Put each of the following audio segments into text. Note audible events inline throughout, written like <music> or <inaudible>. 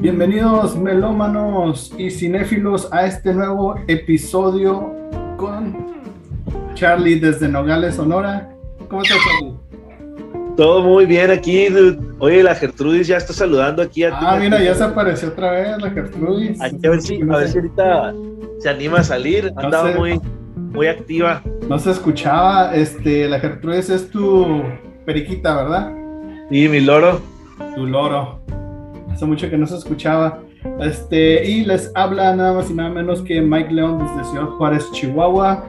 Bienvenidos melómanos y cinéfilos a este nuevo episodio con Charlie desde Nogales, Sonora. ¿Cómo estás, Charlie? Todo muy bien aquí. Oye, la Gertrudis ya está saludando aquí a ti. Ah, mira, ya se apareció otra vez la Gertrudis. a, ver si, a ver si ahorita se anima a salir. Andaba muy, muy activa. No se escuchaba. Este, la Gertrudis es tu periquita, ¿verdad? Sí, mi loro. Tu loro hace mucho que no se escuchaba. Este, y les habla nada más y nada menos que Mike León desde Ciudad Juárez, Chihuahua.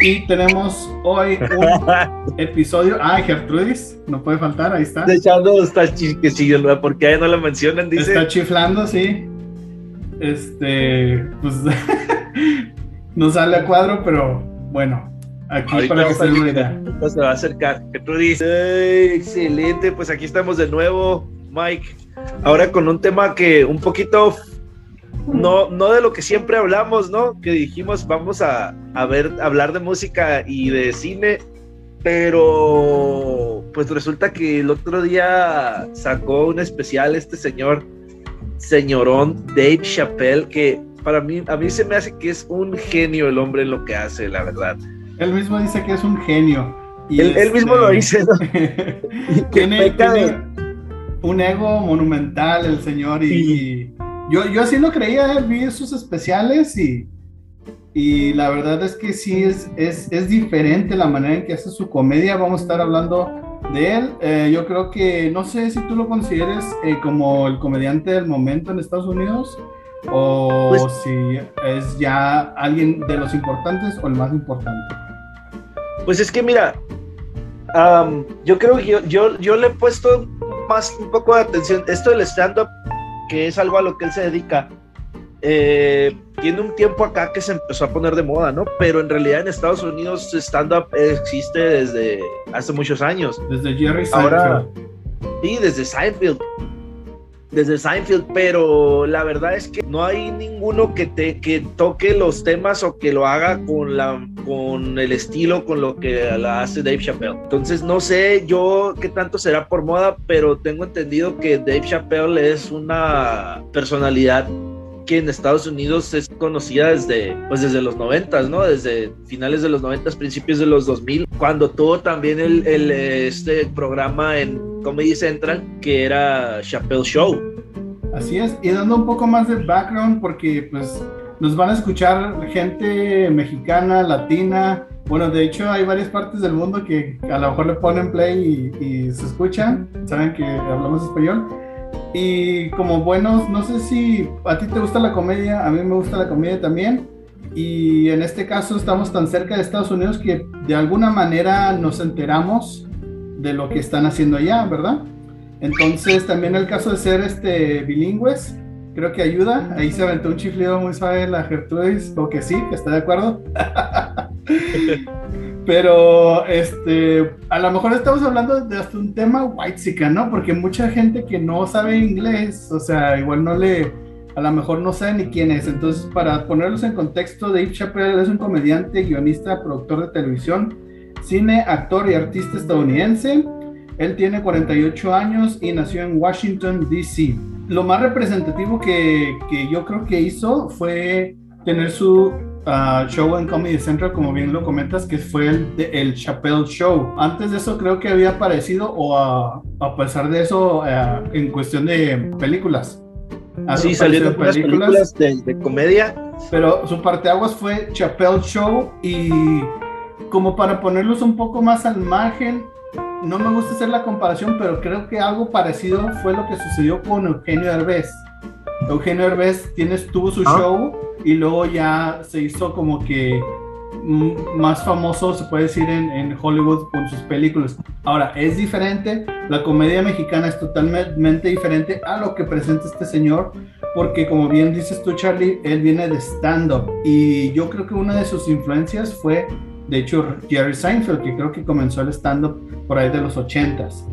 Y tenemos hoy un <laughs> episodio. Ah, Gertrudis, no puede faltar, ahí está. Echando, está chiquecillo, porque ahí no lo mencionan, dice. Está chiflando, sí. Este, pues <laughs> no sale a cuadro, pero bueno, aquí para que se idea. Se va a acercar. Gertrudis, excelente, pues aquí estamos de nuevo, Mike ahora con un tema que un poquito no, no de lo que siempre hablamos, ¿no? Que dijimos vamos a, ver, hablar de música y de cine, pero pues resulta que el otro día sacó un especial este señor, señorón Dave Chappelle, que para mí, a mí se me hace que es un genio el hombre en lo que hace, la verdad. Él mismo dice que es un genio. Y él, mismo lo dice, ¿no? <laughs> tiene, un ego monumental el señor y, yo, yo así lo creía, vi sus especiales y, y la verdad es que sí es, es, es, diferente la manera en que hace su comedia, vamos a estar hablando de él, eh, yo creo que no sé si tú lo consideres eh, como el comediante del momento en Estados Unidos o pues si es ya alguien de los importantes o el más importante. Pues es que mira, yo creo que yo, yo, yo, le he puesto más un poco de atención. Esto del stand-up, que es algo a lo que él se dedica, eh, tiene un tiempo acá que se empezó a poner de moda, ¿no? Pero en realidad en Estados Unidos stand-up existe desde hace muchos años. Desde Jerry Seinfeld. Ahora, sí, desde Seinfeld desde Seinfeld, pero la verdad es que no hay ninguno que te que toque los temas o que lo haga con la con el estilo con lo que la hace Dave Chappelle. Entonces no sé yo qué tanto será por moda, pero tengo entendido que Dave Chappelle es una personalidad que en Estados Unidos es conocida desde, pues desde los 90, ¿no? Desde finales de los 90, principios de los 2000, cuando tuvo también el, el, este programa en Comedy Central que era Chappelle Show. Así es, y dando un poco más de background porque pues nos van a escuchar gente mexicana, latina, bueno, de hecho hay varias partes del mundo que a lo mejor le ponen play y, y se escuchan, saben que hablamos español. Y como buenos, no sé si a ti te gusta la comedia, a mí me gusta la comedia también. Y en este caso estamos tan cerca de Estados Unidos que de alguna manera nos enteramos de lo que están haciendo allá, ¿verdad? Entonces también el caso de ser este bilingües, creo que ayuda. Ahí se aventó un chiflido muy suave la Gertrudis, o que sí, que está de acuerdo. <laughs> Pero este, a lo mejor estamos hablando de hasta un tema white ¿no? Porque mucha gente que no sabe inglés, o sea, igual no le, a lo mejor no sabe ni quién es. Entonces, para ponerlos en contexto, Dave Chappelle es un comediante, guionista, productor de televisión, cine, actor y artista estadounidense. Él tiene 48 años y nació en Washington, D.C. Lo más representativo que, que yo creo que hizo fue tener su show en Comedy Central, como bien lo comentas, que fue el, el Chappelle Show. Antes de eso creo que había aparecido, o a, a pesar de eso, eh, en cuestión de películas. Sí, salieron películas, películas de, de, comedia. Pero su parteaguas fue Chappelle Show y como para ponerlos un poco más al margen, no me gusta hacer la comparación, pero creo que algo parecido fue lo que sucedió con Eugenio Derbez. Eugenio Derbez tiene, tuvo su ah. show y luego ya se hizo como que más famoso, se puede decir, en, Hollywood con sus películas. Ahora, es diferente, la comedia mexicana es totalmente diferente a lo que presenta este señor, porque como bien dices tú, Charlie, él viene de stand-up y yo creo que una de sus influencias fue, de hecho, Jerry Seinfeld, que creo que comenzó el stand-up por ahí de los 80s.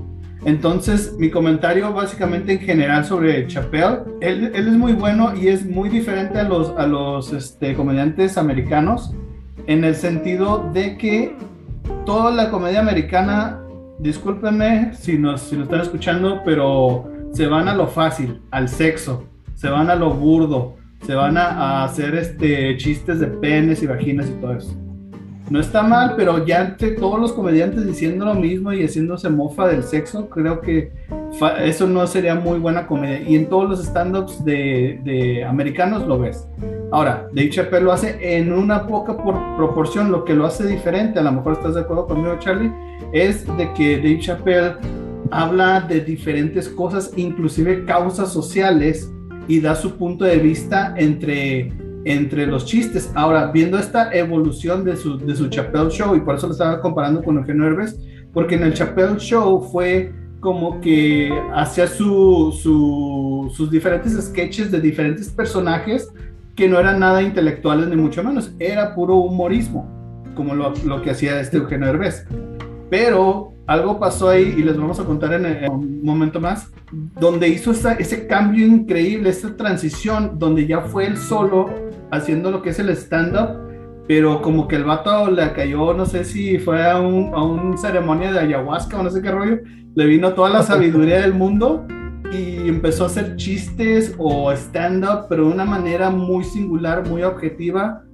Entonces, mi comentario básicamente en general sobre Chappelle, él, es muy bueno y es muy diferente a los, este, comediantes americanos en el sentido de que toda la comedia americana, discúlpenme si nos, si nos están escuchando, pero se van a lo fácil, al sexo. se van a lo burdo, se van a, hacer este, chistes de penes y vaginas y todo eso. No está mal, pero ya entre todos los comediantes diciendo lo mismo y haciéndose mofa del sexo, creo que eso no sería muy buena comedia. Y en todos los stand-ups de, americanos lo ves. Ahora, Dave Chappelle lo hace en una poca por proporción. Lo que lo hace diferente, a lo mejor estás de acuerdo conmigo, Charlie, es de que Dave Chappelle habla de diferentes cosas, inclusive causas sociales, y da su punto de vista entre, entre los chistes. Ahora, viendo esta evolución de su, de su Chappelle Show, y por eso lo estaba comparando con Eugenio Herbes, porque en el Chappelle Show fue como que hacía su, sus diferentes sketches de diferentes personajes que no eran nada intelectuales ni mucho menos, era puro humorismo, como lo, lo que hacía este Eugenio Herbes. Pero algo pasó ahí y les vamos a contar en, un momento más, donde hizo ese cambio increíble, esa transición, donde ya fue él solo haciendo lo que es el stand-up, pero como que el vato le cayó, no sé si fue a un, a un ceremonia de ayahuasca o no sé qué rollo, le vino toda la sabiduría del mundo y empezó a hacer chistes o stand-up, pero de una manera muy singular, muy objetiva,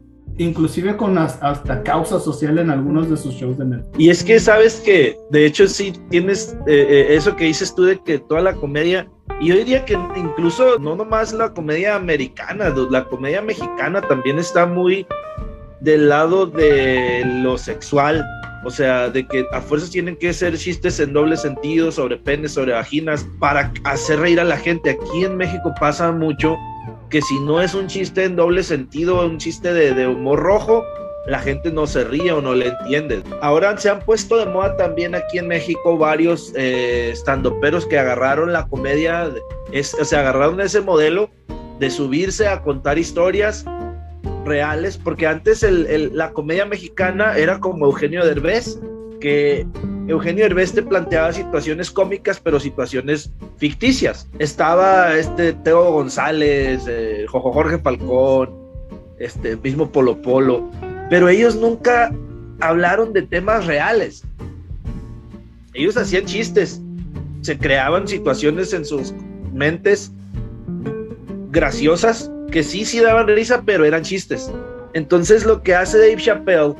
inclusive con hasta causa social en algunos de sus shows de Netflix. Y es que sabes que, de hecho, sí tienes eh, eh, eso que dices tú de que toda la comedia, y yo diría que incluso no nomás la comedia americana, la comedia mexicana también está muy del lado de lo sexual. O sea, de que a fuerzas tienen que ser chistes en doble sentido sobre penes, sobre vaginas, para hacer reír a la gente. Aquí en México pasa mucho que si no es un chiste en doble sentido, un chiste de, humor rojo, la gente no se ríe o no le entiende. Ahora se han puesto de moda también aquí en México varios eh, estandoperos que agarraron la comedia, es, o sea, agarraron ese modelo de subirse a contar historias reales, porque antes la comedia mexicana era como Eugenio Derbez, que Eugenio te planteaba situaciones cómicas, pero situaciones ficticias. Estaba este Teo González, eh, Jorge Falcón, este mismo Polo Polo, pero ellos nunca hablaron de temas reales. Ellos hacían chistes, se creaban situaciones en sus mentes graciosas que sí, sí daban risa, pero eran chistes. Entonces lo que hace Dave Chappelle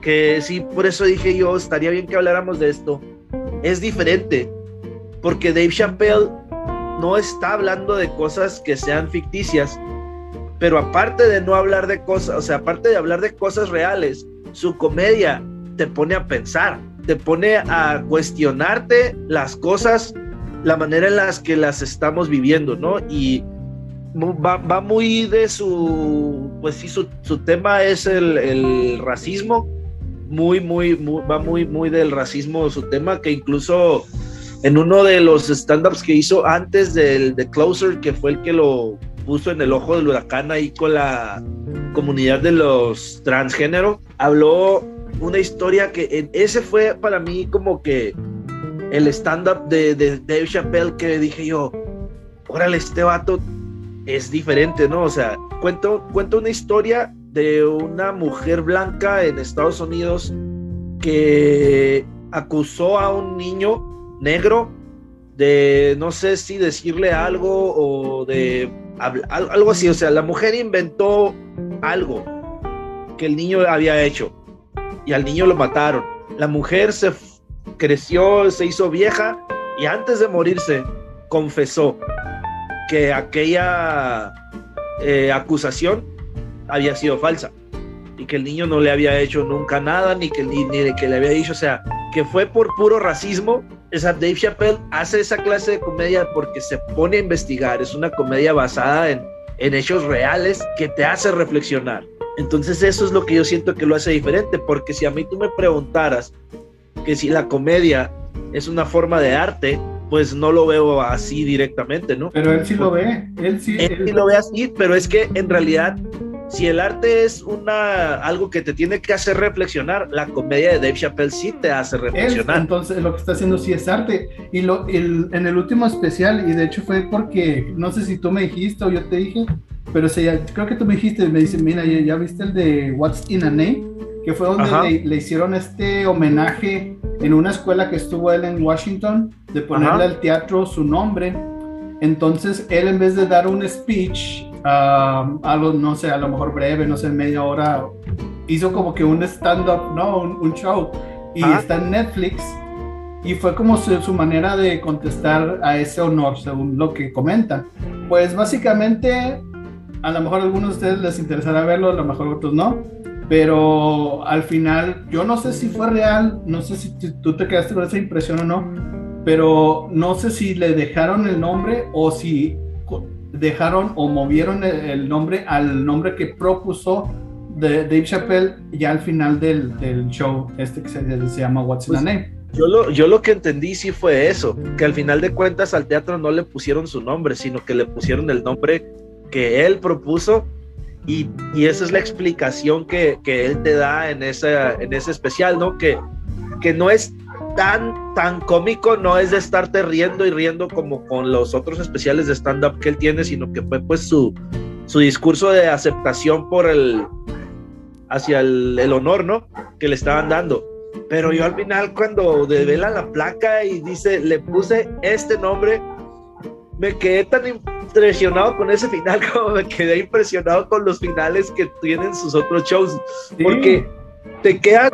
que sí, por eso dije yo, estaría bien que habláramos de esto, es diferente, porque Dave Chappelle no está hablando de cosas que sean ficticias, pero aparte de no hablar de cosas, o sea, aparte de hablar de cosas reales, su comedia te pone a pensar, te pone a cuestionarte las cosas, la manera en las que las estamos viviendo, ¿no? Y va, muy de su, pues sí, su, tema es el racismo, muy, muy, va muy, muy del racismo su tema, que incluso en uno de los stand-ups que hizo antes del de Closer, que fue el que lo puso en el ojo del huracán ahí con la comunidad de los transgénero, habló una historia que ese fue para mí como que el stand-up de, de Dave Chappelle que dije yo, órale, este vato es diferente, ¿no? O sea, cuento, cuento una historia de una mujer blanca en Estados Unidos que acusó a un niño negro de no sé si decirle algo o de algo así, o sea, la mujer inventó algo que el niño había hecho y al niño lo mataron. La mujer se creció, se hizo vieja y antes de morirse confesó que aquella eh, acusación había sido falsa y que el niño no le había hecho nunca nada, ni que, ni, ni que le había dicho, o sea, que fue por puro racismo. Esa Dave Chappelle hace esa clase de comedia porque se pone a investigar, es una comedia basada en, en hechos reales que te hace reflexionar. Entonces eso es lo que yo siento que lo hace diferente, porque si a mí tú me preguntaras que si la comedia es una forma de arte, pues no lo veo así directamente, ¿no? Pero él sí lo ve, él sí. Él, él... sí lo ve así, pero es que en realidad si el arte es una algo que te tiene que hacer reflexionar, la comedia de Dave Chappelle sí te hace reflexionar. entonces lo que está haciendo sí es arte. Y lo, el, en el último especial, y de hecho fue porque, no sé si tú me dijiste o yo te dije, pero se, creo que tú me dijiste, me dice, mira, ¿ya, viste el de What's in a Name? Que fue donde le, hicieron este homenaje en una escuela que estuvo él en Washington, de ponerle al teatro su nombre Entonces, él en vez de dar un speech, uh, algo, no sé, a lo mejor breve, no sé, media hora, hizo como que un stand-up, ¿no? Un, show. Y está en Netflix. Y fue como su, su, manera de contestar a ese honor, según lo que comenta. Pues básicamente, a lo mejor a algunos de ustedes les interesará verlo, a lo mejor otros no. Pero al final, yo no sé si fue real, no sé si tú te quedaste con esa impresión o no, pero no sé si le dejaron el nombre o si dejaron o movieron el, nombre al nombre que propuso de Dave Chappelle ya al final del, del show este que se, llama What's in pues, Name. Yo lo, yo lo que entendí sí fue eso, que al final de cuentas al teatro no le pusieron su nombre, sino que le pusieron el nombre que él propuso y, y esa es la explicación que, que, él te da en, esa, en ese especial, ¿no? Que, que no es tan, tan cómico, no es de estarte riendo y riendo como con los otros especiales de stand-up que él tiene, sino que fue pues su, su discurso de aceptación por el, hacia el, el honor, ¿no? Que le estaban dando. Pero yo al final cuando devela la placa y dice, le puse este nombre, me quedé tan impresionado con ese final <laughs> como me quedé impresionado con los finales que tienen sus otros shows. Porque te quedas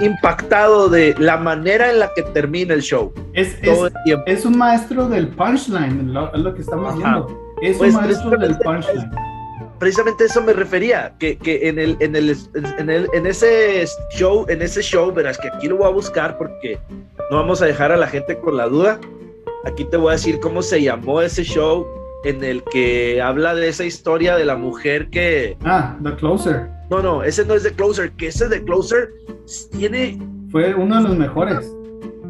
impactado de la manera en la que termina el show. Es, es, un maestro del punchline, es lo que estamos viendo. Es un pues, maestro del punchline. Precisamente eso me refería, que, que en, el, en, el, en, el, en ese show, en ese show, verás que aquí lo voy a buscar porque no vamos a dejar a la gente con la duda. Aquí te voy a decir cómo se llamó ese show en el que habla de esa historia de la mujer que... Ah, The Closer. No, no, ese no es The Closer, que ese The Closer tiene... Fue uno de los mejores.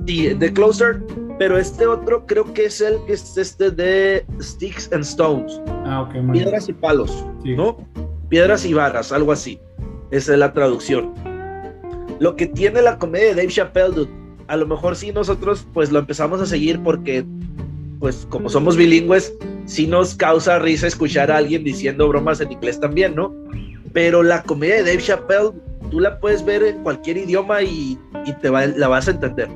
Sí, The Closer, pero este otro creo que es el que es este de Sticks and Stones. Ah, ok. Piedras y palos, ¿no? Piedras y varas, algo así. Esa es la traducción. Lo que tiene la comedia de Dave Chappelle, a lo mejor sí nosotros pues lo empezamos a seguir porque pues como somos bilingües, sí nos causa risa escuchar a alguien diciendo bromas en inglés también, ¿no? Pero la comedia de Dave Chappelle, tú la puedes ver en cualquier idioma y, te la vas a entender.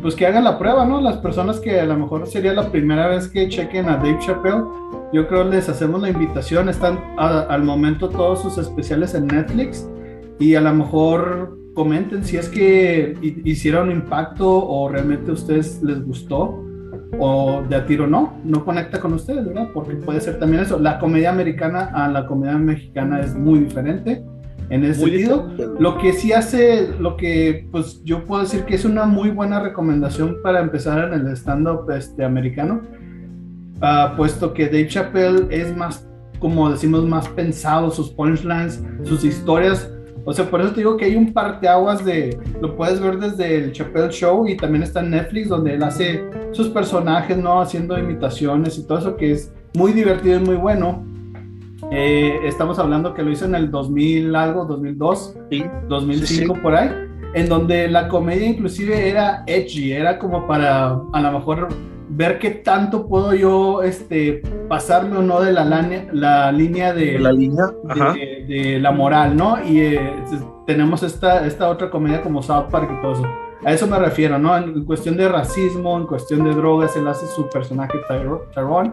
Pues que hagan la prueba, ¿no? Las personas que a lo mejor sería la primera vez que chequen a Dave Chappelle, yo creo les hacemos la invitación, están al momento todos sus especiales en Netflix y a lo mejor comenten si es que hicieron impacto o realmente a ustedes les gustó o de a tiro no, no conecta con ustedes, ¿verdad? Porque puede ser también eso. La comedia americana a la comedia mexicana es muy diferente en ese sentido. Lo que sí hace, lo que pues yo puedo decir que es una muy buena recomendación para empezar en el stand-up este, americano, uh, puesto que Dave Chappelle es más, como decimos, más pensado, sus punchlines, sus historias o sea, por eso te digo que hay un par de. Lo puedes ver desde el Chappelle Show y también está en Netflix, donde él hace sus personajes, ¿no? Haciendo imitaciones y todo eso que es muy divertido y muy bueno. Eh, estamos hablando que lo hizo en el 2000 algo, 2002, 2005 por ahí, en donde la comedia inclusive era edgy, era como para a lo mejor ver qué tanto puedo yo este, pasarme o no de la, la línea de la línea de, la moral, ¿no? Y eh, tenemos esta, esta otra comedia como South Park y todo eso. A eso me refiero, ¿no? En, cuestión de racismo, en cuestión de drogas, él hace su personaje Tyrone.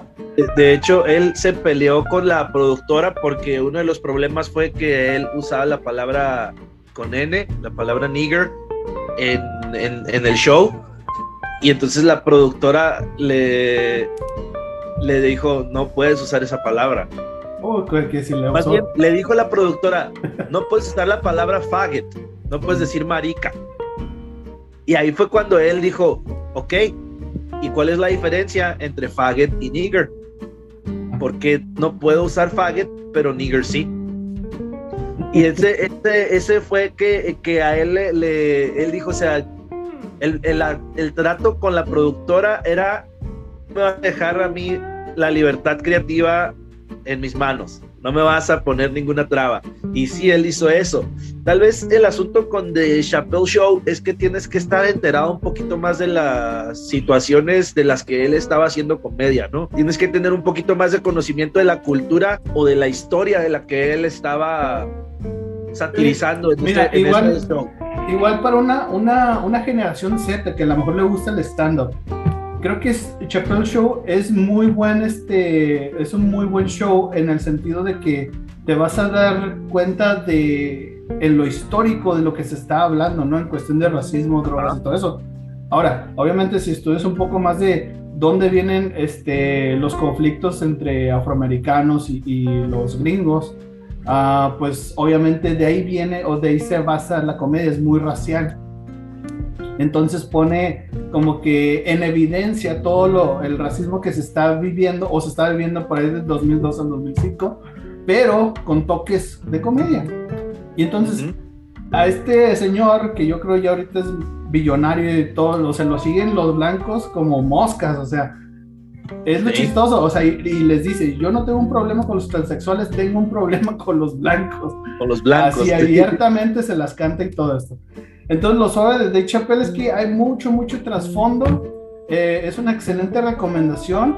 De hecho, él se peleó con la productora porque uno de los problemas fue que él usaba la palabra con N, la palabra nigger, en, en, en el show y entonces la productora le, le dijo, no puedes usar esa palabra. Oh, que si le, Más bien, le dijo la productora, no puedes usar la palabra faggot, no puedes decir marica. Y ahí fue cuando él dijo, ok, ¿y cuál es la diferencia entre faggot y nigger? Porque no puedo usar faggot, pero nigger sí. Y ese, ese, ese fue que, que a él le, él dijo, o sea, el, el, trato con la productora era dejar a mí la libertad creativa en mis manos. No me vas a poner ninguna traba. Y sí, él hizo eso. Tal vez el asunto con The Chappelle Show es que tienes que estar enterado un poquito más de las situaciones de las que él estaba haciendo comedia, ¿no? Tienes que tener un poquito más de conocimiento de la cultura o de la historia de la que él estaba satirizando en, Mira, este, igual, igual para una, una, una generación Z que a lo mejor le gusta el stand-up. creo que es, Chappelle Show es muy buen, este, es un muy buen show en el sentido de que te vas a dar cuenta de en lo histórico de lo que se está hablando, ¿no? En cuestión de racismo, drogas y todo eso. Ahora, obviamente si estudias un poco más de dónde vienen este, los conflictos entre afroamericanos y, los gringos, uh, pues obviamente de ahí viene o de ahí se basa la comedia, es muy racial. Entonces pone como que en evidencia todo lo, el racismo que se está viviendo o se está viviendo por ahí del 2002 al 2005, pero con toques de comedia. Y entonces a este señor, que yo creo ya ahorita es billonario y todo, o sea, lo siguen los blancos como moscas, o sea, es lo chistoso, o sea, y, les dice, yo no tengo un problema con los transexuales, tengo un problema con los blancos. Con los blancos. Así abiertamente se las canta y todo esto. Entonces, lo suave de Dave Chappelle es que hay mucho, mucho trasfondo. Eh, es una excelente recomendación.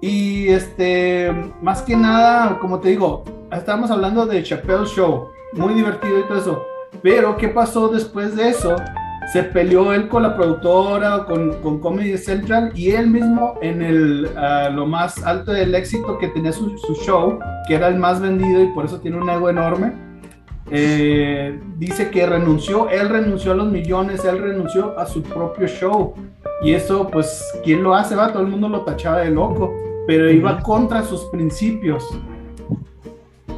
Y este, más que nada, como te digo, estamos hablando de Chappelle Show, muy divertido y todo eso. Pero, ¿qué pasó después de eso? Se peleó él con la productora, con, con Comedy Central y él mismo en el, ah, lo más alto del éxito que tenía su, su show, que era el más vendido y por eso tiene un ego enorme eh, dice que renunció, él renunció a los millones, él renunció a su propio show. Y eso, pues, ¿quién lo hace? Va, todo el mundo lo tachaba de loco, pero iba contra sus principios.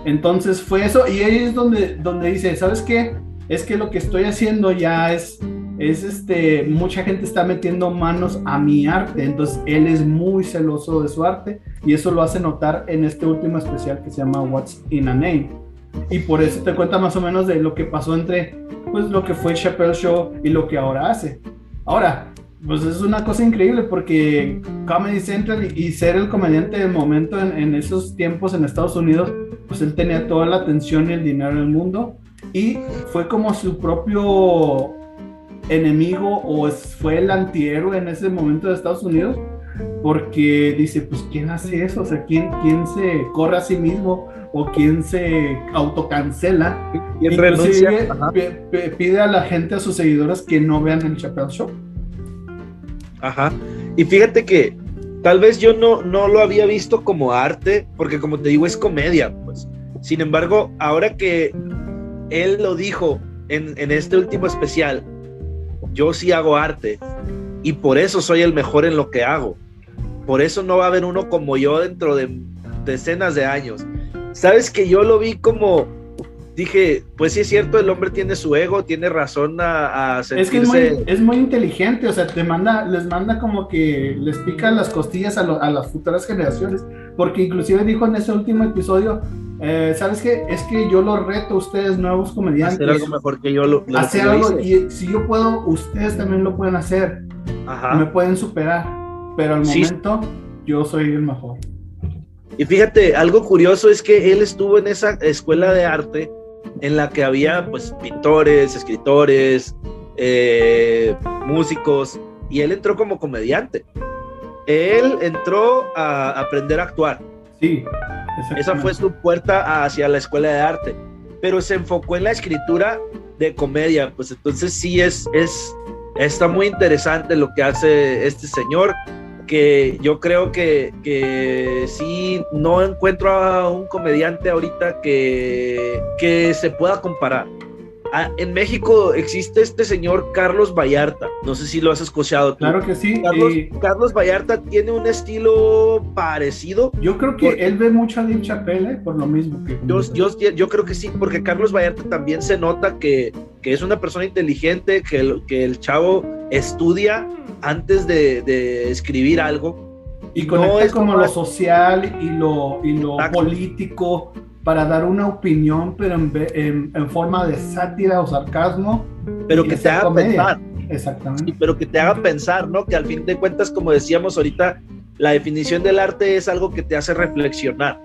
Entonces fue eso, y ahí es donde, donde dice, ¿sabes qué? Es que lo que estoy haciendo ya es, es este, mucha gente está metiendo manos a mi arte, entonces él es muy celoso de su arte, y eso lo hace notar en este último especial que se llama What's in a Name y por eso te cuenta más o menos de lo que pasó entre pues lo que fue Chappelle Show y lo que ahora hace. Ahora, pues es una cosa increíble porque Comedy Central y, ser el comediante del momento en, esos tiempos en Estados Unidos, pues él tenía toda la atención y el dinero del mundo y fue como su propio enemigo o fue el antihéroe en ese momento de Estados Unidos porque dice, pues ¿quién hace eso? O sea, ¿quién, quién se corre a sí mismo? o quien se autocancela. Y renuncia. Pide a la gente, a sus seguidores, que no vean el Chappelle Show. Ajá. Y fíjate que tal vez yo no, no lo había visto como arte, porque como te digo, es comedia, pues. Sin embargo, ahora que él lo dijo en, en este último especial, yo sí hago arte y por eso soy el mejor en lo que hago. Por eso no va a haber uno como yo dentro de decenas de años. Sabes que yo lo vi como, dije, pues sí es cierto, el hombre tiene su ego, tiene razón a, a sentirse... Es que es muy, inteligente, o sea, te manda, les manda como que les pica las costillas a, las futuras generaciones, porque inclusive dijo en ese último episodio, eh, ¿sabes qué? Es que yo lo reto a ustedes, nuevos comediantes. Hacer algo mejor que yo lo, Hacer algo, y si yo puedo, ustedes también lo pueden hacer. Ajá. Me pueden superar, pero al momento yo soy el mejor. Y fíjate, algo curioso es que él estuvo en esa escuela de arte en la que había pues pintores, escritores, eh, músicos, y él entró como comediante. Él entró a aprender a actuar. Sí. Esa fue su puerta hacia la escuela de arte, pero se enfocó en la escritura de comedia, pues entonces sí es, es, está muy interesante lo que hace este señor que yo creo que, que sí, no encuentro a un comediante ahorita que, que se pueda comparar. Ah, en México existe este señor Carlos Vallarta. No sé si lo has escuchado. Claro que sí. Carlos, Vallarta tiene un estilo parecido. Yo creo que él ve mucho a Dave Chappelle por lo mismo que. Yo, yo, yo, creo que sí, porque Carlos Vallarta también se nota que, que es una persona inteligente, que el, que el chavo estudia antes de, escribir algo. Y conecta es como, lo social y lo, y lo político para dar una opinión, pero en, en, forma de sátira o sarcasmo. Pero que te haga pensar. Exactamente. pero que te haga pensar, ¿no? Que al fin de cuentas, como decíamos ahorita, la definición del arte es algo que te hace reflexionar.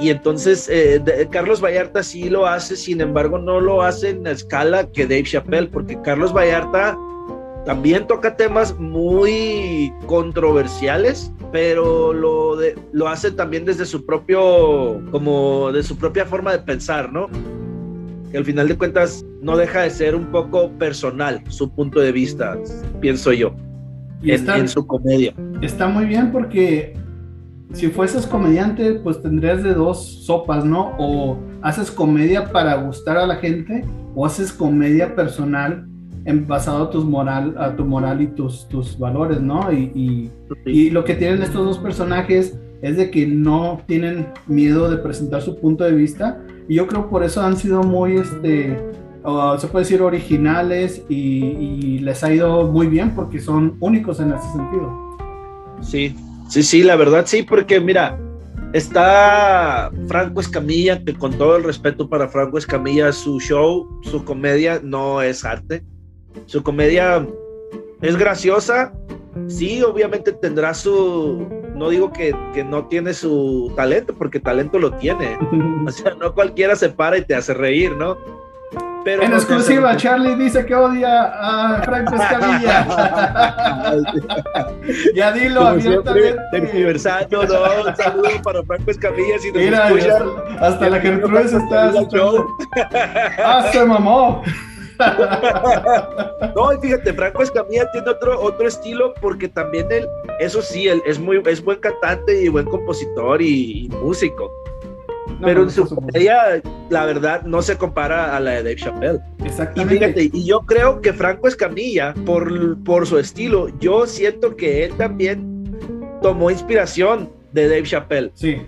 Y entonces eh, Carlos Vallarta sí lo hace, sin embargo no lo hace en la escala que Dave Chappelle, porque Carlos Vallarta también toca temas muy controversiales, pero lo, lo hace también desde su propio, como de su propia forma de pensar, ¿no? Que al final de cuentas no deja de ser un poco personal su punto de vista, pienso yo. en, su comedia. Está muy bien porque si fueses comediante, pues tendrías de dos sopas, ¿no? O haces comedia para gustar a la gente o haces comedia personal en, basado a, tus moral, a tu moral y tus, tus valores, ¿no? Y, y, lo que tienen estos dos personajes es de que no tienen miedo de presentar su punto de vista y yo creo por eso han sido muy, este, se puede decir originales y, y les ha ido muy bien porque son únicos en ese sentido. Sí, sí, sí, la verdad sí, porque mira, Está Franco Escamilla, que con todo el respeto para Franco Escamilla, su show, su comedia no es arte. Su comedia es graciosa. Sí, obviamente tendrá su... No digo que, que no tiene su talento, porque talento lo tiene. O sea, no cualquiera se para y te hace reír, ¿no? en exclusiva, Charlie dice que odia a Franco <laughs> Escamilla. <laughs> ya dilo abiertamente. aniversario, no, un saludo para Franco Escamilla. Si Mira, hasta, la Gertrude está ¡Ah, se mamó! <laughs> no, y fíjate, Franco Escamilla tiene otro, otro estilo porque también él, eso sí, él es muy es buen cantante y buen compositor y músico pero en su comedia, la verdad, no se compara a la de Dave Chappelle. Exactamente. Y fíjate, y yo creo que Franco Escamilla, por, por su estilo, yo siento que él también tomó inspiración de Dave Chappelle. Sí.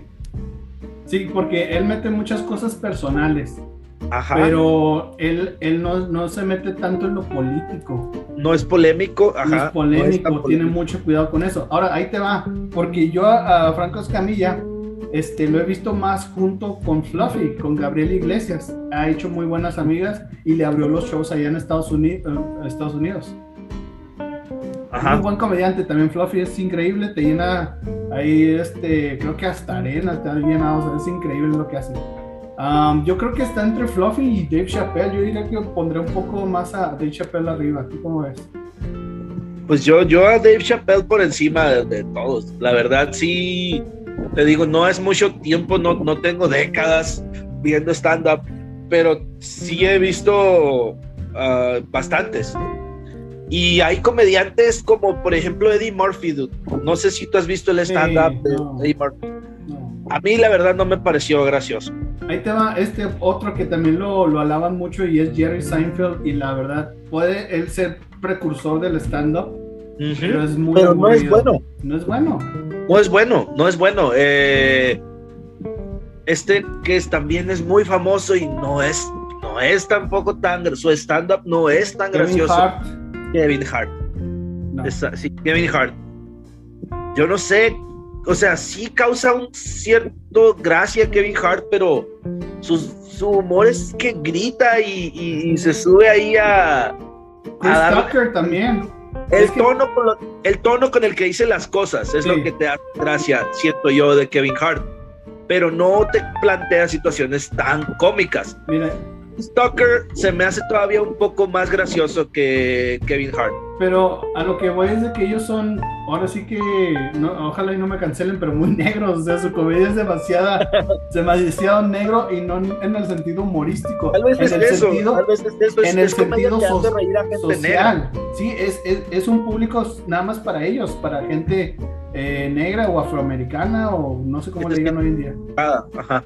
Sí, porque él mete muchas cosas personales. Ajá. Pero él, él no, no, se mete tanto en lo político. No es polémico, ajá. No es polémico, tiene mucho cuidado con eso. Ahora, ahí te va, porque yo a Franco Escamilla este, lo he visto más junto con Fluffy, con Gabriel Iglesias. Ha hecho muy buenas amigas y le abrió los shows allá en Estados, Unidos. Eh, Estados Unidos. Ajá. Un buen comediante también, Fluffy es increíble, te llena ahí, este, creo que hasta arena te ha llenado, es increíble lo que hace. Yo creo que está entre Fluffy y Dave Chappelle. Yo diría que pondré un poco más a Dave Chappelle arriba. ¿Tú cómo ves? Pues yo, yo a Dave Chappelle por encima de todos. La verdad, sí te digo, no es mucho tiempo, no, no tengo décadas viendo stand-up, pero sí he visto uh, bastantes. Y hay comediantes como, por ejemplo, Eddie Murphy. No sé si tú has visto el stand-up de Eddie Murphy. A mí, la verdad, no me pareció gracioso. Ahí te va este otro que también lo, lo alaban mucho y es Jerry Seinfeld. Y la verdad, puede él ser precursor del stand-up, pero es muy Pero no es bueno. No es bueno no es bueno, no es bueno. Eh, este que es, también es muy famoso y no es, no es tampoco tan, su stand-up no es tan gracioso. Kevin Hart. sí, Kevin Hart. Yo no sé, o sea, sí causa un cierto gracia Kevin Hart, pero su, su humor es que grita y, se sube ahí a... Chris también. El, tono con el tono con el que dice las cosas es lo que te da gracia, siento yo, de Kevin Hart. Pero no te plantea situaciones tan cómicas. Mira, Stalker se me hace todavía un poco más gracioso que Kevin Hart. Pero a lo que voy es de que ellos son, ahora sí que, ojalá y no me cancelen, pero muy <laughs> negros. O sea, su comedia es demasiada, <laughs> demasiado negro y no en el sentido humorístico. Tal vez en es el eso, sentido, tal vez es eso. en el sentido social. Sí, es, es, es, un público nada más para ellos, para gente eh, negra o afroamericana o no sé cómo le digan hoy en día. Ajá.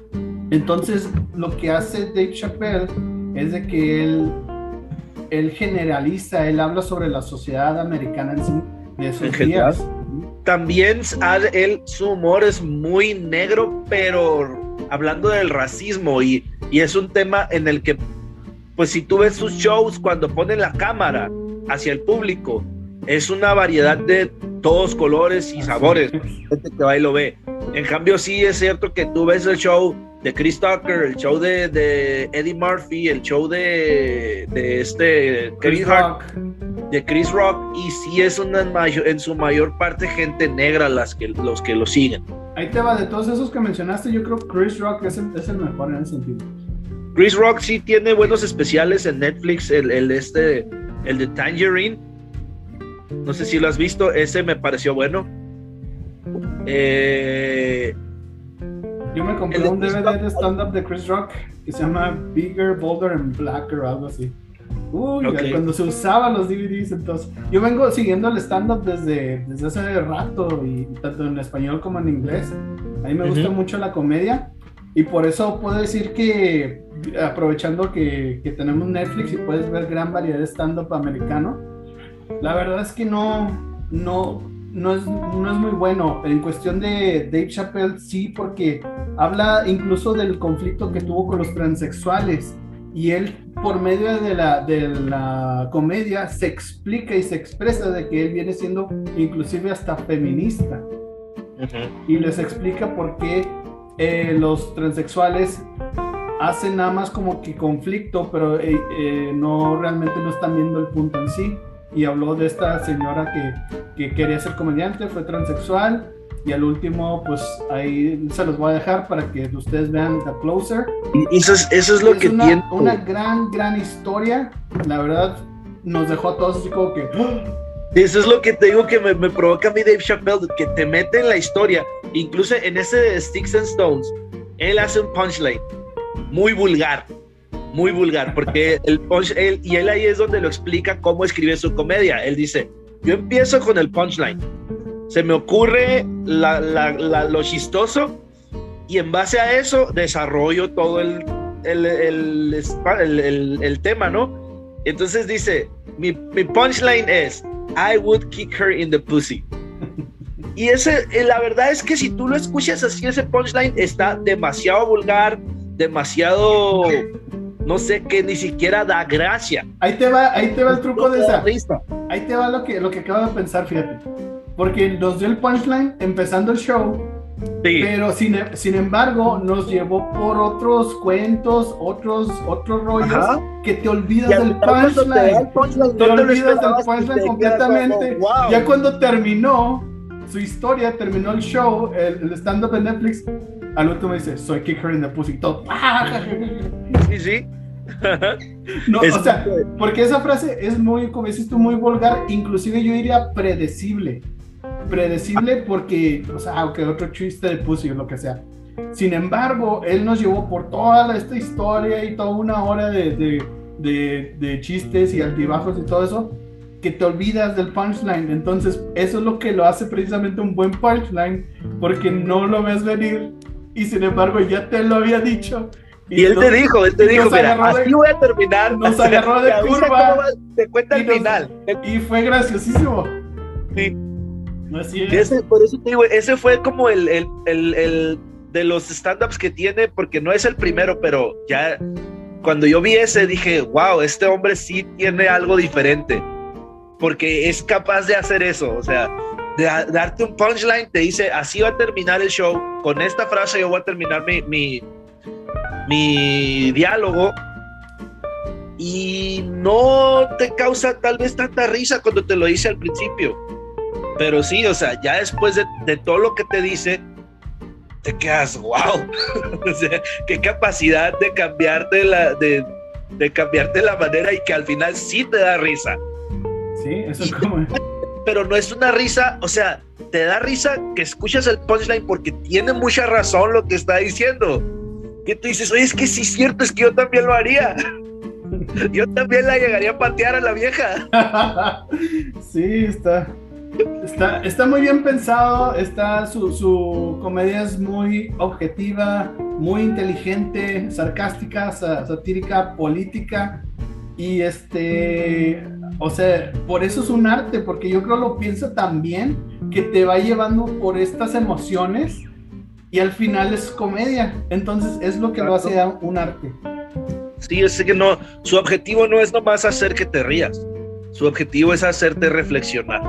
Entonces, lo que hace Dave Chappelle es de que él, él generaliza, él habla sobre la sociedad americana en sí, de esos días. También él, su humor es muy negro, pero hablando del racismo y, y es un tema en el que, pues si tú ves sus shows cuando ponen la cámara hacia el público, es una variedad de todos colores y sabores. Gente que va y lo ve. En cambio, sí es cierto que tú ves el show de Chris Tucker, el show de, Eddie Murphy, el show de, este Kevin Hart, de Chris Rock, y sí es una en su mayor parte gente negra las que, los que lo siguen. Ahí te va, de todos esos que mencionaste, yo creo que Chris Rock es el, mejor en ese sentido. Chris Rock sí tiene buenos especiales en Netflix, el, el, este, el de Tangerine. No sé si lo has visto, ese me pareció bueno. Eh, yo me compré un DVD de stand-up de Chris Rock que se llama Bigger, Bolder and Blacker o algo así. Uy, cuando se usaban los DVDs, entonces. Yo vengo siguiendo el stand-up desde, desde hace rato, y tanto en español como en inglés. A mí me gusta mucho la comedia, y por eso puedo decir que, aprovechando que, que tenemos Netflix y puedes ver gran variedad de stand-up americano, la verdad es que no, no, no es, no es muy bueno. En cuestión de Dave Chappelle, sí, porque habla incluso del conflicto que tuvo con los transexuales y él por medio de la, de la comedia se explica y se expresa de que él viene siendo inclusive hasta feminista. Y les explica por qué eh, los transexuales hacen nada más como que conflicto, pero eh, eh, no realmente no están viendo el punto en sí. Y habló de esta señora que, que quería ser comediante, fue transexual, y al último, pues ahí se los voy a dejar para que ustedes vean The Closer. Eso es, eso es lo que una, tiene. Una gran, gran historia. La verdad, nos dejó a todos así como que. Eso es lo que te digo que me, me, provoca a mí Dave Chappelle, que te mete en la historia. Incluso en ese de Sticks and Stones, él hace un punchline muy vulgar, muy vulgar, porque el punch, él, y él ahí es donde lo explica cómo escribe su comedia. Él dice, yo empiezo con el punchline, se me ocurre lo chistoso y en base a eso desarrollo todo el, el, tema, ¿no? Entonces dice, mi, punchline es, I would kick her in the pussy. Y ese, eh, la verdad es que si tú lo escuchas así, ese punchline está demasiado vulgar, demasiado, no sé, que ni siquiera da gracia. Ahí te va, ahí te va el truco de esa. Ahí te va lo que, lo que acabo de pensar, fíjate porque nos dio el punchline empezando el show, pero sin, sin, embargo nos llevó por otros cuentos, otros, otros rollos que te olvidas del punchline. Te, olvidas del punchline completamente. Ya cuando terminó su historia, terminó el show, el, stand-up de Netflix, al último dice, soy Kicker in the Pussy. Todo. <laughs> Sí, sí. <laughs> no, o sea, porque esa frase es muy, como dices tú, muy vulgar, inclusive yo diría predecible predecible porque, o sea, aunque otro chiste de pussy o lo que sea. Sin embargo, él nos llevó por toda esta historia y toda una hora de, de, de, chistes y altibajos y todo eso, que te olvidas del punchline. Entonces, eso es lo que lo hace precisamente un buen punchline, porque no lo ves venir y sin embargo ya te lo había dicho. Y, él te dijo, él te dijo, mira, así voy a terminar. Nos <laughs> agarró de curva. Te cuenta el final. Y fue graciosísimo. Sí. Ese, por eso te digo, ese fue como el, el, el, de los stand-ups que tiene, porque no es el primero, pero ya cuando yo vi ese dije, wow, este hombre sí tiene algo diferente, porque es capaz de hacer eso, o sea, de, darte un punchline, te dice, así va a terminar el show, con esta frase yo voy a terminar mi, mi, mi diálogo, y no te causa tal vez tanta risa cuando te lo dice al principio pero sí, o sea, ya después de, todo lo que te dice, te quedas, wow. <laughs> o sea, qué capacidad de cambiarte la, de, cambiarte la manera y que al final sí te da risa. Sí, eso es como. <laughs> Pero no es una risa, o sea, te da risa que escuchas el punchline porque tiene mucha razón lo que está diciendo. Que tú dices, oye, es que sí es cierto, es que yo también lo haría. <laughs> Yo también la llegaría a patear a la vieja. <laughs> sí, está. Está, está muy bien pensado, está, su, su, comedia es muy objetiva, muy inteligente, sarcástica, satírica, política. Y este, o sea, por eso es un arte, porque yo creo lo piensa también que te va llevando por estas emociones y al final es comedia. Entonces es lo que lo hace un arte. Sí, es que no, su objetivo no es nomás hacer que te rías, su objetivo es hacerte reflexionar.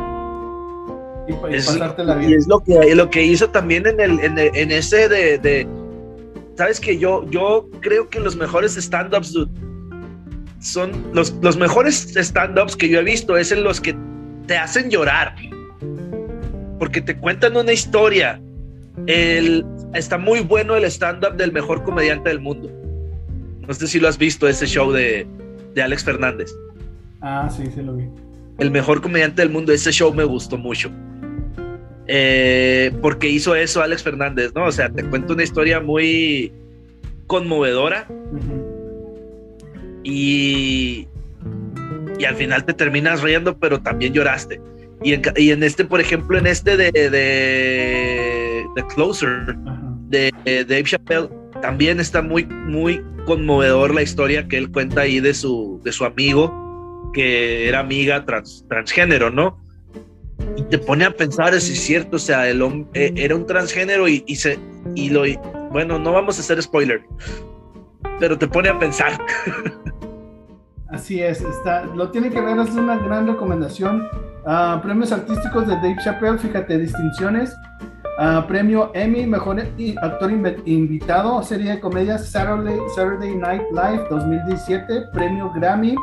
Y, es, es lo que, lo que hizo también en, el, en, ese de, Sabes que yo, yo creo que los mejores stand-ups, son los, los mejores stand-ups que yo he visto es en los que te hacen llorar. Porque te cuentan una historia. El, está muy bueno el stand-up del mejor comediante del mundo. No sé si lo has visto, ese show de, de Alex Fernández. Ah, sí, sí lo vi. El mejor comediante del mundo, ese show me gustó mucho. Eh, porque hizo eso Alex Fernández, ¿no? O sea, te cuento una historia muy conmovedora y y al final te terminas riendo, pero también lloraste. Y en, y en este, por ejemplo, en este de, de, The Closer, de, Dave Chappelle, también está muy, muy conmovedor la historia que él cuenta ahí de su, de su amigo, que era amiga trans, transgénero, ¿no? Y te pone a pensar, si es cierto, o sea, el hombre era un transgénero y, se, y lo, bueno, no vamos a hacer spoiler, pero te pone a pensar. <laughs> Así es, está, lo tiene que ver, es una gran recomendación. Uh, premios artísticos de Dave Chappelle, fíjate, distinciones. Uh, premio Emmy, mejor actor invitado, serie de comedias Saturday, Saturday Night Live 2017. Premio Grammy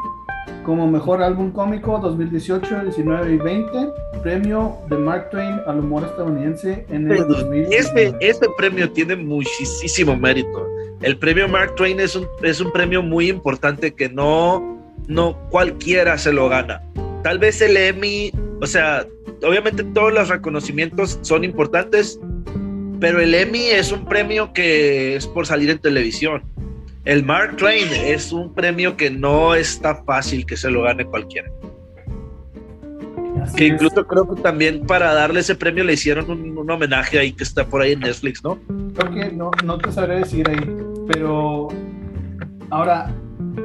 como mejor álbum cómico 2018, 19 y 20. Premio de Mark Twain al humor estadounidense en el 2019. Este, este premio tiene muchísimo mérito. El premio Mark Twain es un, es un premio muy importante que no, no cualquiera se lo gana. Tal vez el Emmy, o sea, obviamente todos los reconocimientos son importantes, pero el Emmy es un premio que es por salir en televisión. El Mark Twain es un premio que no está fácil que se lo gane cualquiera. que incluso creo que también para darle ese premio le hicieron un, homenaje ahí que está por ahí en Netflix, ¿no? Creo no, no te sabré decir ahí, pero ahora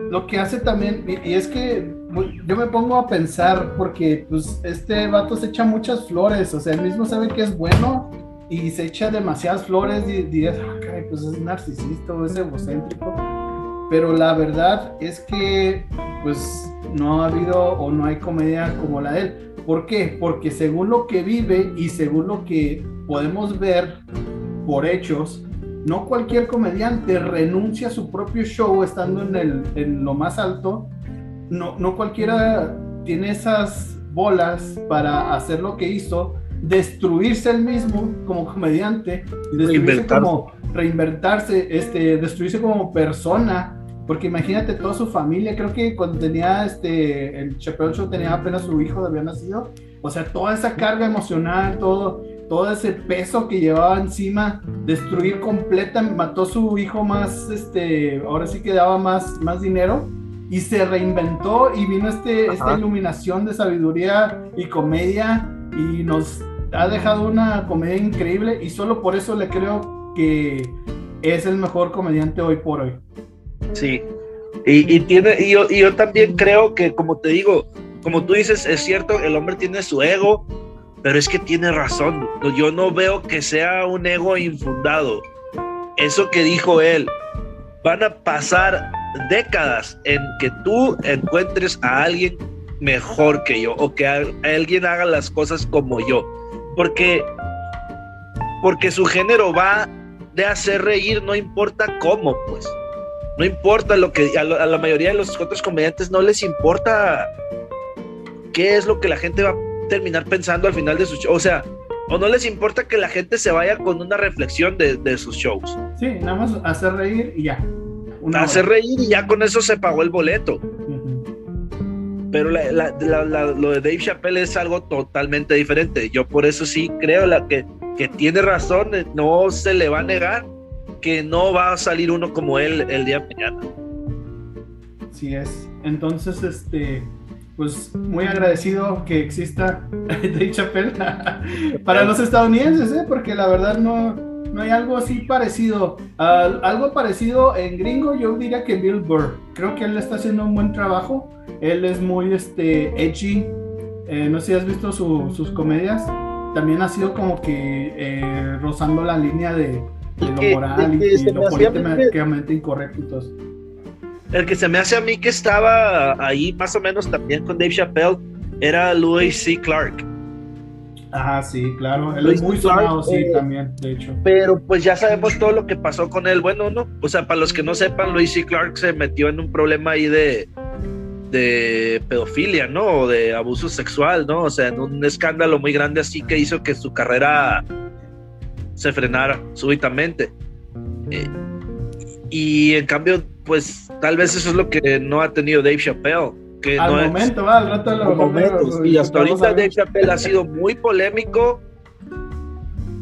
lo que hace también, y, es que yo me pongo a pensar, porque pues este vato se echa muchas flores, o sea, él mismo sabe que es bueno y se echa demasiadas flores y dirías, ah, pues es narcisista o es egocéntrico. Pero la verdad es que pues no ha habido o no hay comedia como la de él. ¿Por qué? Porque según lo que vive y según lo que podemos ver por hechos, no cualquier comediante renuncia a su propio show estando en, el, en lo más alto. No, no cualquiera tiene esas bolas para hacer lo que hizo destruirse él mismo como comediante destruirse como reinventarse, este, destruirse como persona. Porque imagínate toda su familia, creo que cuando tenía este, el Chappelle Show tenía apenas su hijo, había nacido. O sea, toda esa carga emocional, todo, todo ese peso que llevaba encima, destruir completa, mató a su hijo más, este, ahora sí que daba más, más dinero y se reinventó y vino este, esta iluminación de sabiduría y comedia y nos ha dejado una comedia increíble y solo por eso le creo que es el mejor comediante hoy por hoy. Sí, y, tiene, y yo, y yo también creo que, como te digo, como tú dices, es cierto, el hombre tiene su ego, pero es que tiene razón. Yo no veo que sea un ego infundado. Eso que dijo él, van a pasar décadas en que tú encuentres a alguien mejor que yo o que alguien haga las cosas como yo. Porque, porque su género va de hacer reír, no importa cómo, pues. No importa lo que a, la mayoría de los otros comediantes no les importa qué es lo que la gente va a terminar pensando al final de su show. O sea, o no les importa que la gente se vaya con una reflexión de, sus shows. Sí, nada más hacer reír y ya. Hacer reír y ya con eso se pagó el boleto. Pero lo de Dave Chappelle es algo totalmente diferente. Yo por eso sí creo la que, que tiene razón, no se le va a negar que no va a salir uno como él el día de mañana. Sí es. Entonces, este, pues muy agradecido que exista <laughs> Dave Chappelle <laughs> para los estadounidenses, ¿eh? porque la verdad no, no hay algo así parecido. algo parecido en gringo, yo diría que Bill Burr. Creo que él está haciendo un buen trabajo. Él es muy este, edgy. Eh, no sé si has visto sus comedias. También ha sido como que eh, rozando la línea de, lo moral y, lo políticamente incorrecto. El que se me hace a mí que estaba ahí más o menos también con Dave Chappelle era Louis C. Clark Ah, sí, claro. Él es muy sonado, sí, eh, también, de hecho. Pero pues ya sabemos todo lo que pasó con él. Bueno, no, o sea, para los que no sepan, Luis C. Clark se metió en un problema ahí de, de pedofilia, ¿no? O de abuso sexual, ¿no? O sea, en un escándalo muy grande así que hizo que su carrera se frenara súbitamente. Eh, y en cambio, pues tal vez eso es lo que no ha tenido Dave Chappelle al momento, va, al rato lo momentos. Y hasta ahorita Dave Chappelle ha sido muy polémico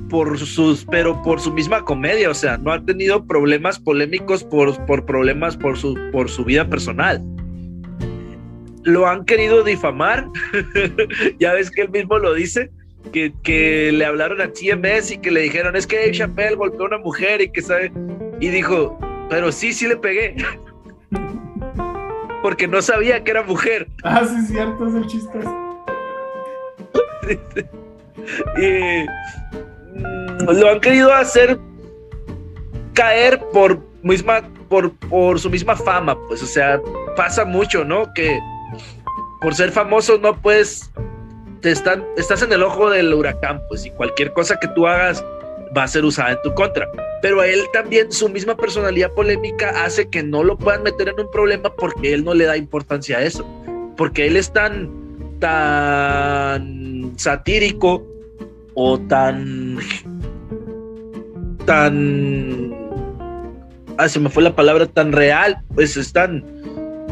por sus, pero por su misma comedia, o sea, no ha tenido problemas polémicos por, por problemas por su, por su vida personal. lo han querido difamar. <laughs> ya ves que él mismo lo dice. Que, que, le hablaron a TMS y que le dijeron es que Dave Chappelle golpeó a una mujer y que sabe y dijo pero sí sí le pegué <laughs> porque no sabía que era mujer. <laughs> Ah sí cierto es el chiste. <laughs> Y mm, lo han querido hacer caer por misma por, por su misma fama pues o sea pasa mucho no que por ser famoso no puedes, te están, estás en el ojo del huracán, pues y cualquier cosa que tú hagas va a ser usada en tu contra. Pero él también, su misma personalidad polémica hace que no lo puedan meter en un problema porque él no le da importancia a eso. Porque él es tan, tan satírico o tan, tan, ah, se me fue la palabra, tan real, pues es tan,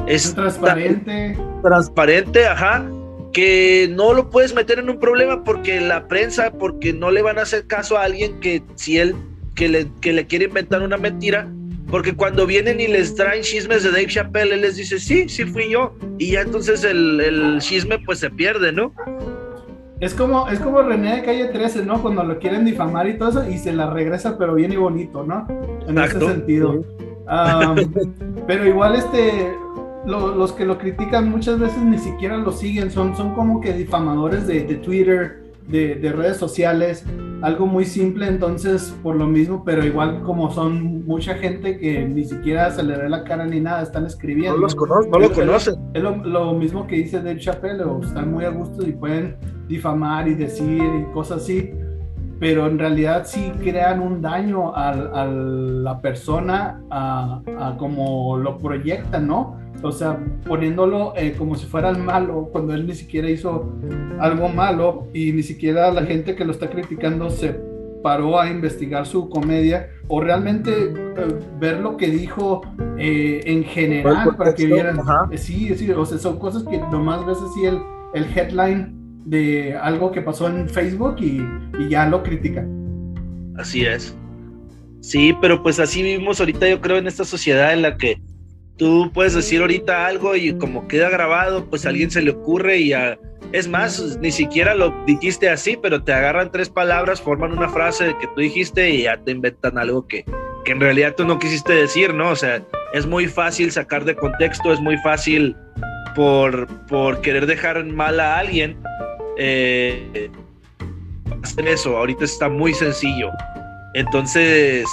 es transparente. transparente, ajá, que no lo puedes meter en un problema porque la prensa, porque no le van a hacer caso a alguien que si él, que le, que le quiere inventar una mentira, porque cuando vienen y les traen chismes de Dave Chappelle, él les dice, sí, sí fui yo, y ya entonces el, el chisme pues se pierde, ¿no? Es como, es como René de Calle 13, ¿no? Cuando lo quieren difamar y todo eso, y se la regresa, pero bien y bonito, ¿no? En ese sentido. <laughs> pero igual, este, los que lo critican muchas veces ni siquiera lo siguen, son, son como que difamadores de, Twitter, de, redes sociales, algo muy simple, entonces por lo mismo, pero igual como son mucha gente que ni siquiera se le ve la cara ni nada, están escribiendo. No los conocen, no lo conocen. Es lo, mismo que dice Dave Chappelle, están muy a gusto y pueden difamar y decir y cosas así, pero en realidad sí crean un daño a, la persona, a, a como lo proyectan, ¿no? O sea, poniéndolo eh, como si fuera el malo, cuando él ni siquiera hizo algo malo y ni siquiera la gente que lo está criticando se paró a investigar su comedia o realmente eh, ver lo que dijo eh, en general para que vieran. sí, sí, o sea, son cosas que nomás ves así el, el headline de algo que pasó en Facebook y, y ya lo critican. Así es. Sí, pero pues así vivimos ahorita, yo creo, en esta sociedad en la que tú puedes decir ahorita algo y como queda grabado, pues alguien se le ocurre y es más, ni siquiera lo dijiste así, pero te agarran tres palabras, forman una frase que tú dijiste y ya te inventan algo que, que en realidad tú no quisiste decir, ¿no? O sea, es muy fácil sacar de contexto, es muy fácil por, por querer dejar mal a alguien. Eh, hacer eso, ahorita está muy sencillo. Entonces,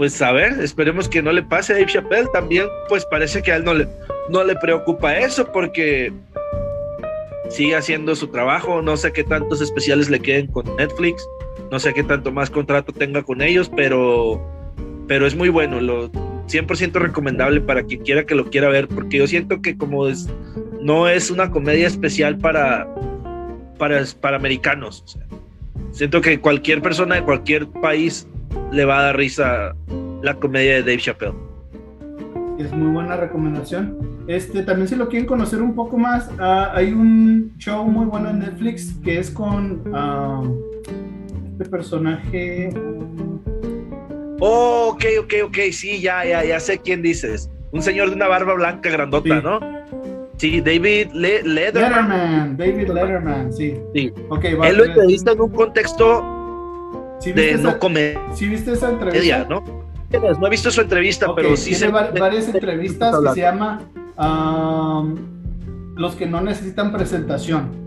pues a ver, esperemos que no le pase a Dave Chappelle. También, pues parece que a él no le, no le preocupa eso porque sigue haciendo su trabajo. No sé qué tantos especiales le queden con Netflix. No sé qué tanto más contrato tenga con ellos, pero, pero es muy bueno. Lo 100% recomendable para quien quiera que lo quiera ver, porque yo siento que como es, no es una comedia especial para, para, para americanos. siento que cualquier persona de cualquier país le va a dar risa la comedia de Dave Chappelle. Es muy buena recomendación. Este, también si lo quieren conocer un poco más, ah, hay un show muy bueno en Netflix que es con ah, este personaje. Oh, ok, ok, ok, sí, ya, ya, ya sé quién dices. Un señor de una barba blanca grandota, ¿no? Sí, David Letterman. David Letterman, sí. sí. Okay, Él lo entrevista en un contexto de no comer. ¿Sí viste esa entrevista? ¿no? No he visto su entrevista, pero sí Tiene varias entrevistas que se llama Los que no necesitan presentación.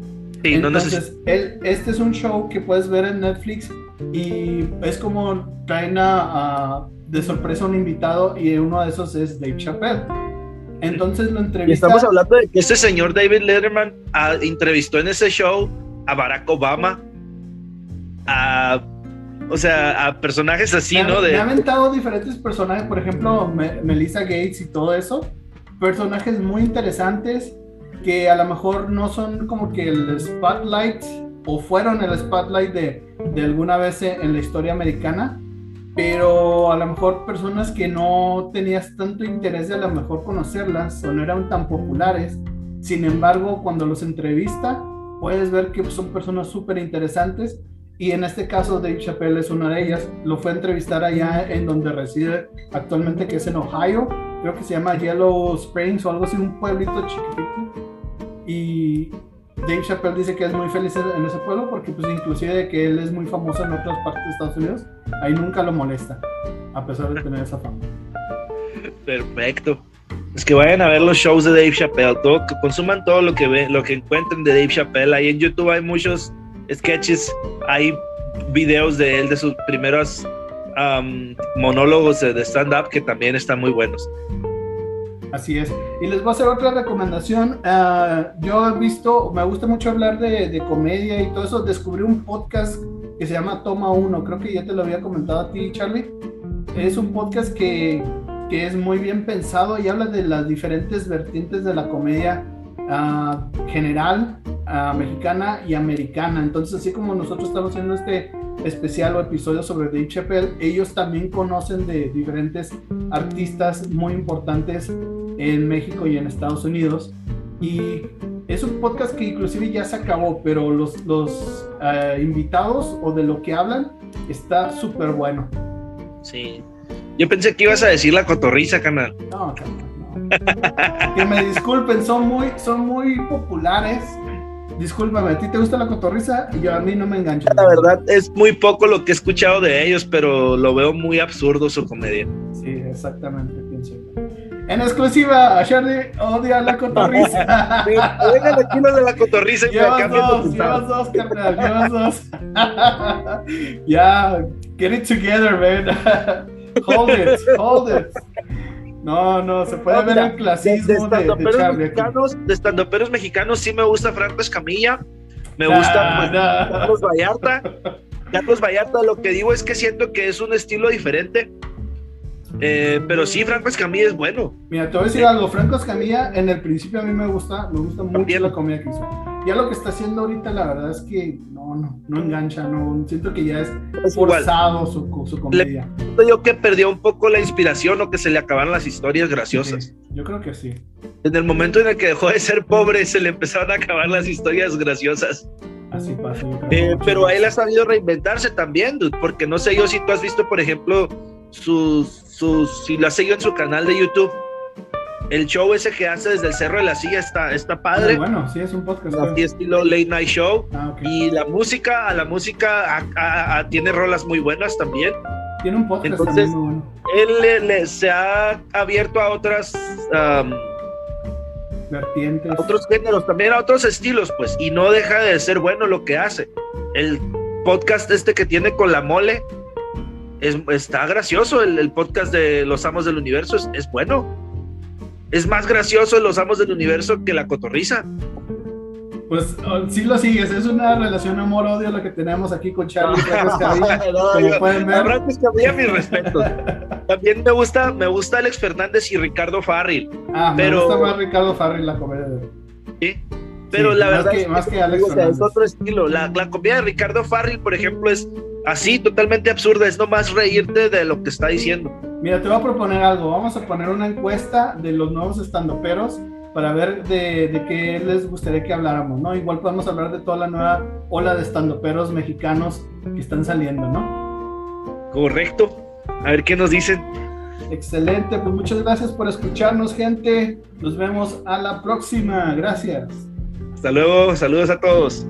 Sí, Entonces, no este es un show que puedes ver en Netflix y es como traen a, de sorpresa un invitado y uno de esos es Dave Chappelle. Entonces lo entrevista. estamos hablando de que este señor David Letterman ah, entrevistó en ese show a Barack Obama, a o sea, a personajes así, ¿no? De... Me ha aventado diferentes personajes, por ejemplo, Melissa Gates y todo eso. Personajes muy interesantes que a lo mejor no son como que el spotlight o fueron el spotlight de, de alguna vez en la historia americana, pero a lo mejor personas que no tenías tanto interés de a lo mejor conocerlas o no eran tan populares. Sin embargo, cuando los entrevista, puedes ver que son personas súper interesantes y en este caso Dave Chappelle es una de ellas. Lo fue a entrevistar allá en donde reside actualmente, que es en Ohio. Creo que se llama Yellow Springs o algo así, un pueblito chiquitito. y Dave Chappelle dice que es muy feliz en ese pueblo porque pues inclusive de que él es muy famoso en otras partes de Estados Unidos, ahí nunca lo molesta, a pesar de tener esa fama. Perfecto. Es que vayan a ver los shows de Dave Chappelle, todo, que consuman todo lo que ven, lo que encuentren de Dave Chappelle. Ahí en YouTube hay muchos sketches, hay videos de él, de sus primeros monólogos de, stand-up que también están muy buenos. Así es. Y les voy a hacer otra recomendación. Ah, yo he visto, me gusta mucho hablar de, de, comedia y todo eso. Descubrí un podcast que se llama Toma Uno. Creo que ya te lo había comentado a ti, Charlie. Es un podcast que, que es muy bien pensado y habla de las diferentes vertientes de la comedia uh, general, uh, mexicana y americana. Entonces, así como nosotros estamos haciendo este especial o episodio sobre Dave Chappelle, ellos también conocen de diferentes artistas muy importantes en México y en Estados Unidos. Y es un podcast que inclusive ya se acabó, pero los, los uh, invitados o de lo que hablan está súper bueno. Sí. Yo pensé que ibas a decir la cotorriza, canal. No, no. Que me disculpen, son muy, son muy populares discúlpame, ¿a ti te gusta la cotorriza? Y yo a mí no me engancho. La verdad, es muy poco lo que he escuchado de ellos, pero lo veo muy absurdo su comedia. Sí, exactamente, pienso. En exclusiva, a Charlie odia la cotorriza. <laughs> Vengan aquí los de la cotorriza y llevas me dos, llevas dos, carnal, llevas dos. <laughs> ya, get it together, man. <laughs> hold it, hold it. No, no, se puede ver el clasismo de, de, de Charlie. Mexicanos, de estandoperos mexicanos sí me gusta Franco Escamilla, me gusta pues, Carlos Vallarta. Carlos Vallarta, lo que digo es que siento que es un estilo diferente. Eh, pero sí, Franco Escamilla es bueno. Mira, te voy a decir algo. Franco Escamilla, en el principio a mí me gusta, me gusta mucho la comida que hizo. Ya lo que está haciendo ahorita, la verdad es que no, no, no engancha, no, siento que ya es, forzado su, su, comedia. Le, yo que perdió un poco la inspiración o que se le acabaron las historias graciosas. yo creo que sí. En el momento en el que dejó de ser pobre, se le empezaron a acabar las historias graciosas. Así pasa. Eh, pero a él ha sabido reinventarse también, dude, porque no sé yo si tú has visto, por ejemplo, sus, sus, si lo has seguido en su canal de YouTube, el show ese que hace desde el Cerro de la Silla está, está padre. bueno, sí, es un podcast. Así estilo late night show. Ah, y la música, a la música tiene rolas muy buenas también. Tiene un podcast Entonces, también muy bueno. Él le, se ha abierto a otras... Vertientes. otros géneros, también a otros estilos, pues, y no deja de ser bueno lo que hace. El podcast este que tiene con la mole, es, está gracioso, el, el, podcast de Los Amos del Universo es, es bueno es más gracioso Los Amos del Universo que la cotorriza. Pues oh, sí lo sigues, es una relación amor-odio lo que tenemos aquí con Charlie <laughs> no, pueden ver. mi respeto. También me gusta, me gusta Alex Fernández y Ricardo Farril. Ah, pero... me gusta más Ricardo Farril la comedia de Sí, pero la verdad que, más que Alex es otro estilo. La, la comedia de Ricardo Farril, por ejemplo, es así, totalmente absurda, es nomás reírte de lo que está diciendo. Mira, te voy a proponer algo. Vamos a poner una encuesta de los nuevos estandoperos para ver de, de, qué les gustaría que habláramos, ¿no? Igual podemos hablar de toda la nueva ola de estandoperos mexicanos que están saliendo, ¿no? Correcto. A ver qué nos dicen. Excelente, pues muchas gracias por escucharnos, gente. Nos vemos a la próxima. Gracias. Hasta luego, saludos a todos.